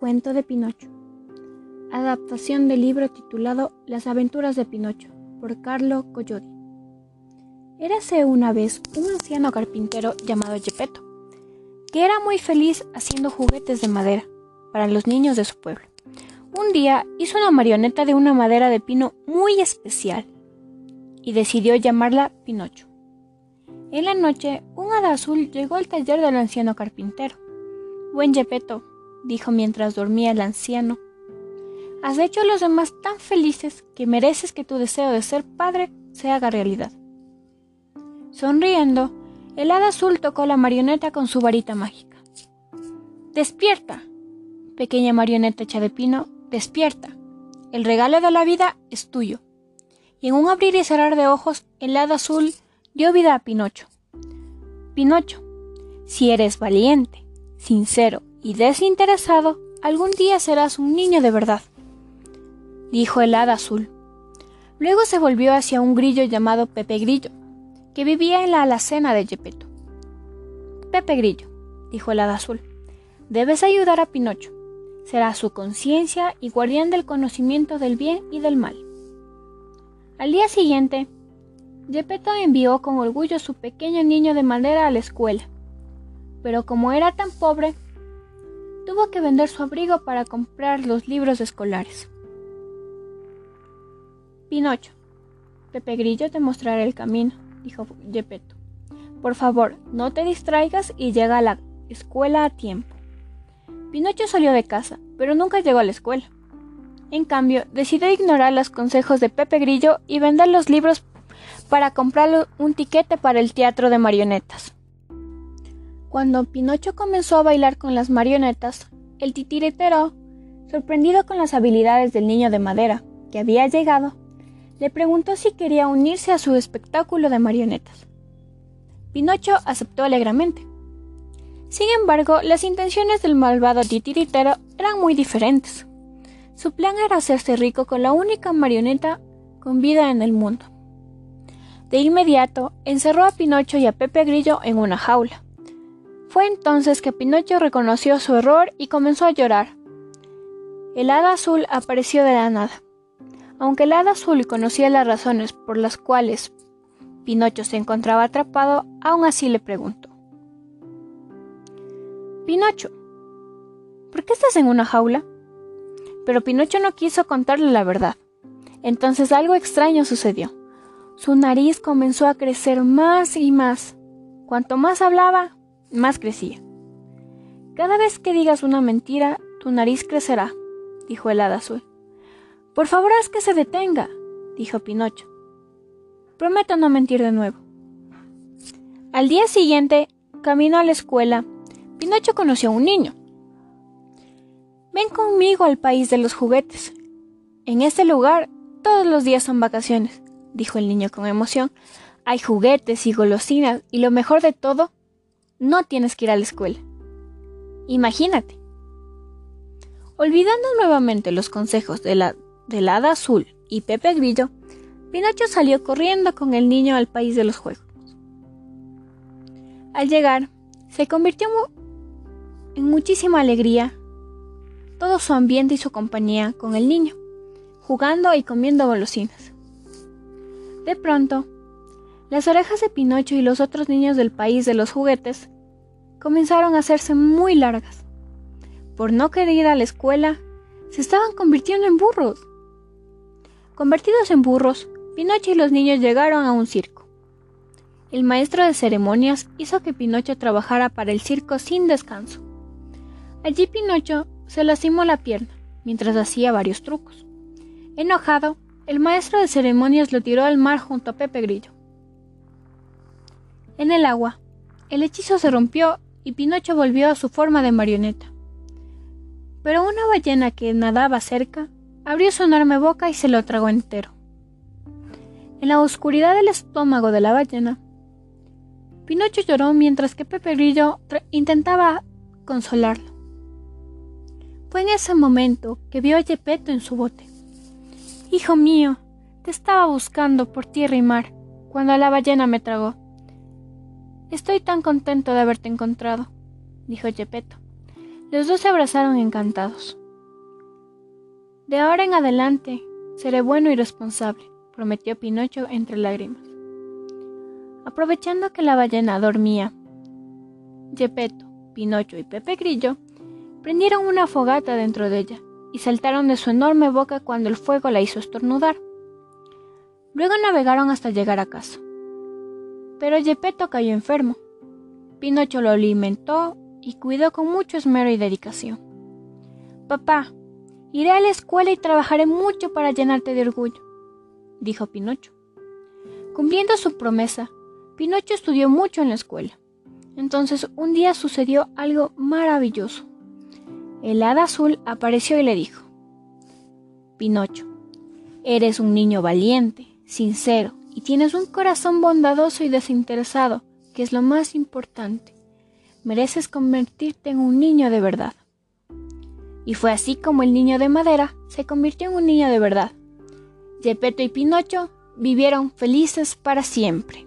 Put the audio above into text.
Cuento de Pinocho. Adaptación del libro titulado Las aventuras de Pinocho por Carlo Collodi. Érase una vez un anciano carpintero llamado Gepetto, que era muy feliz haciendo juguetes de madera para los niños de su pueblo. Un día hizo una marioneta de una madera de pino muy especial y decidió llamarla Pinocho. En la noche, un hada azul llegó al taller del anciano carpintero. Buen Gepetto, dijo mientras dormía el anciano. Has hecho a los demás tan felices que mereces que tu deseo de ser padre se haga realidad. Sonriendo, el hada azul tocó la marioneta con su varita mágica. Despierta, pequeña marioneta hecha de pino, despierta. El regalo de la vida es tuyo. Y en un abrir y cerrar de ojos, el hada azul dio vida a Pinocho. Pinocho, si eres valiente, sincero y desinteresado, algún día serás un niño de verdad, dijo el hada azul. Luego se volvió hacia un grillo llamado Pepe Grillo, que vivía en la alacena de Gepetto. Pepe Grillo, dijo el hada azul, debes ayudar a Pinocho. Será su conciencia y guardián del conocimiento del bien y del mal. Al día siguiente, Gepetto envió con orgullo a su pequeño niño de madera a la escuela. Pero como era tan pobre, tuvo que vender su abrigo para comprar los libros escolares. Pinocho, Pepe Grillo te mostrará el camino, dijo Gepetto. Por favor, no te distraigas y llega a la escuela a tiempo. Pinocho salió de casa, pero nunca llegó a la escuela. En cambio, decidió ignorar los consejos de Pepe Grillo y vender los libros para comprar un tiquete para el teatro de marionetas. Cuando Pinocho comenzó a bailar con las marionetas, el titiritero, sorprendido con las habilidades del niño de madera que había llegado, le preguntó si quería unirse a su espectáculo de marionetas. Pinocho aceptó alegremente. Sin embargo, las intenciones del malvado titiritero eran muy diferentes. Su plan era hacerse rico con la única marioneta con vida en el mundo. De inmediato, encerró a Pinocho y a Pepe Grillo en una jaula. Fue entonces que Pinocho reconoció su error y comenzó a llorar. El hada azul apareció de la nada. Aunque el hada azul conocía las razones por las cuales Pinocho se encontraba atrapado, aún así le preguntó. Pinocho, ¿por qué estás en una jaula? Pero Pinocho no quiso contarle la verdad. Entonces algo extraño sucedió. Su nariz comenzó a crecer más y más. Cuanto más hablaba, más crecía. Cada vez que digas una mentira, tu nariz crecerá, dijo el hada azul. Por favor, haz que se detenga, dijo Pinocho. Prometo no mentir de nuevo. Al día siguiente, camino a la escuela, Pinocho conoció a un niño. Ven conmigo al país de los juguetes. En este lugar todos los días son vacaciones, dijo el niño con emoción. Hay juguetes y golosinas y lo mejor de todo, no tienes que ir a la escuela. Imagínate. Olvidando nuevamente los consejos de la, hada azul y Pepe Grillo, Pinocho salió corriendo con el niño al país de los juegos. Al llegar, se convirtió en muchísima alegría todo su ambiente y su compañía con el niño, jugando y comiendo golosinas. De pronto, las orejas de Pinocho y los otros niños del país de los juguetes comenzaron a hacerse muy largas. Por no querer ir a la escuela, se estaban convirtiendo en burros. Convertidos en burros, Pinocho y los niños llegaron a un circo. El maestro de ceremonias hizo que Pinocho trabajara para el circo sin descanso. Allí Pinocho se lastimó la pierna mientras hacía varios trucos. Enojado, el maestro de ceremonias lo tiró al mar junto a Pepe Grillo. En el agua, el hechizo se rompió y Pinocho volvió a su forma de marioneta. Pero una ballena que nadaba cerca abrió su enorme boca y se lo tragó entero. En la oscuridad del estómago de la ballena, Pinocho lloró mientras que Pepe Grillo intentaba consolarlo. Fue en ese momento que vio a Gepetto en su bote. Hijo mío, te estaba buscando por tierra y mar cuando la ballena me tragó. Estoy tan contento de haberte encontrado, dijo Gepetto. Los dos se abrazaron encantados. De ahora en adelante seré bueno y responsable, prometió Pinocho entre lágrimas. Aprovechando que la ballena dormía, Gepetto, Pinocho y Pepe Grillo prendieron una fogata dentro de ella y saltaron de su enorme boca cuando el fuego la hizo estornudar. Luego navegaron hasta llegar a casa. Pero Gepetto cayó enfermo. Pinocho lo alimentó y cuidó con mucho esmero y dedicación. Papá, iré a la escuela y trabajaré mucho para llenarte de orgullo, dijo Pinocho. Cumpliendo su promesa, Pinocho estudió mucho en la escuela. Entonces un día sucedió algo maravilloso. El hada azul apareció y le dijo, Pinocho, eres un niño valiente, sincero, y tienes un corazón bondadoso y desinteresado, que es lo más importante. Mereces convertirte en un niño de verdad. Y fue así como el niño de madera se convirtió en un niño de verdad. Gepetto y Pinocho vivieron felices para siempre.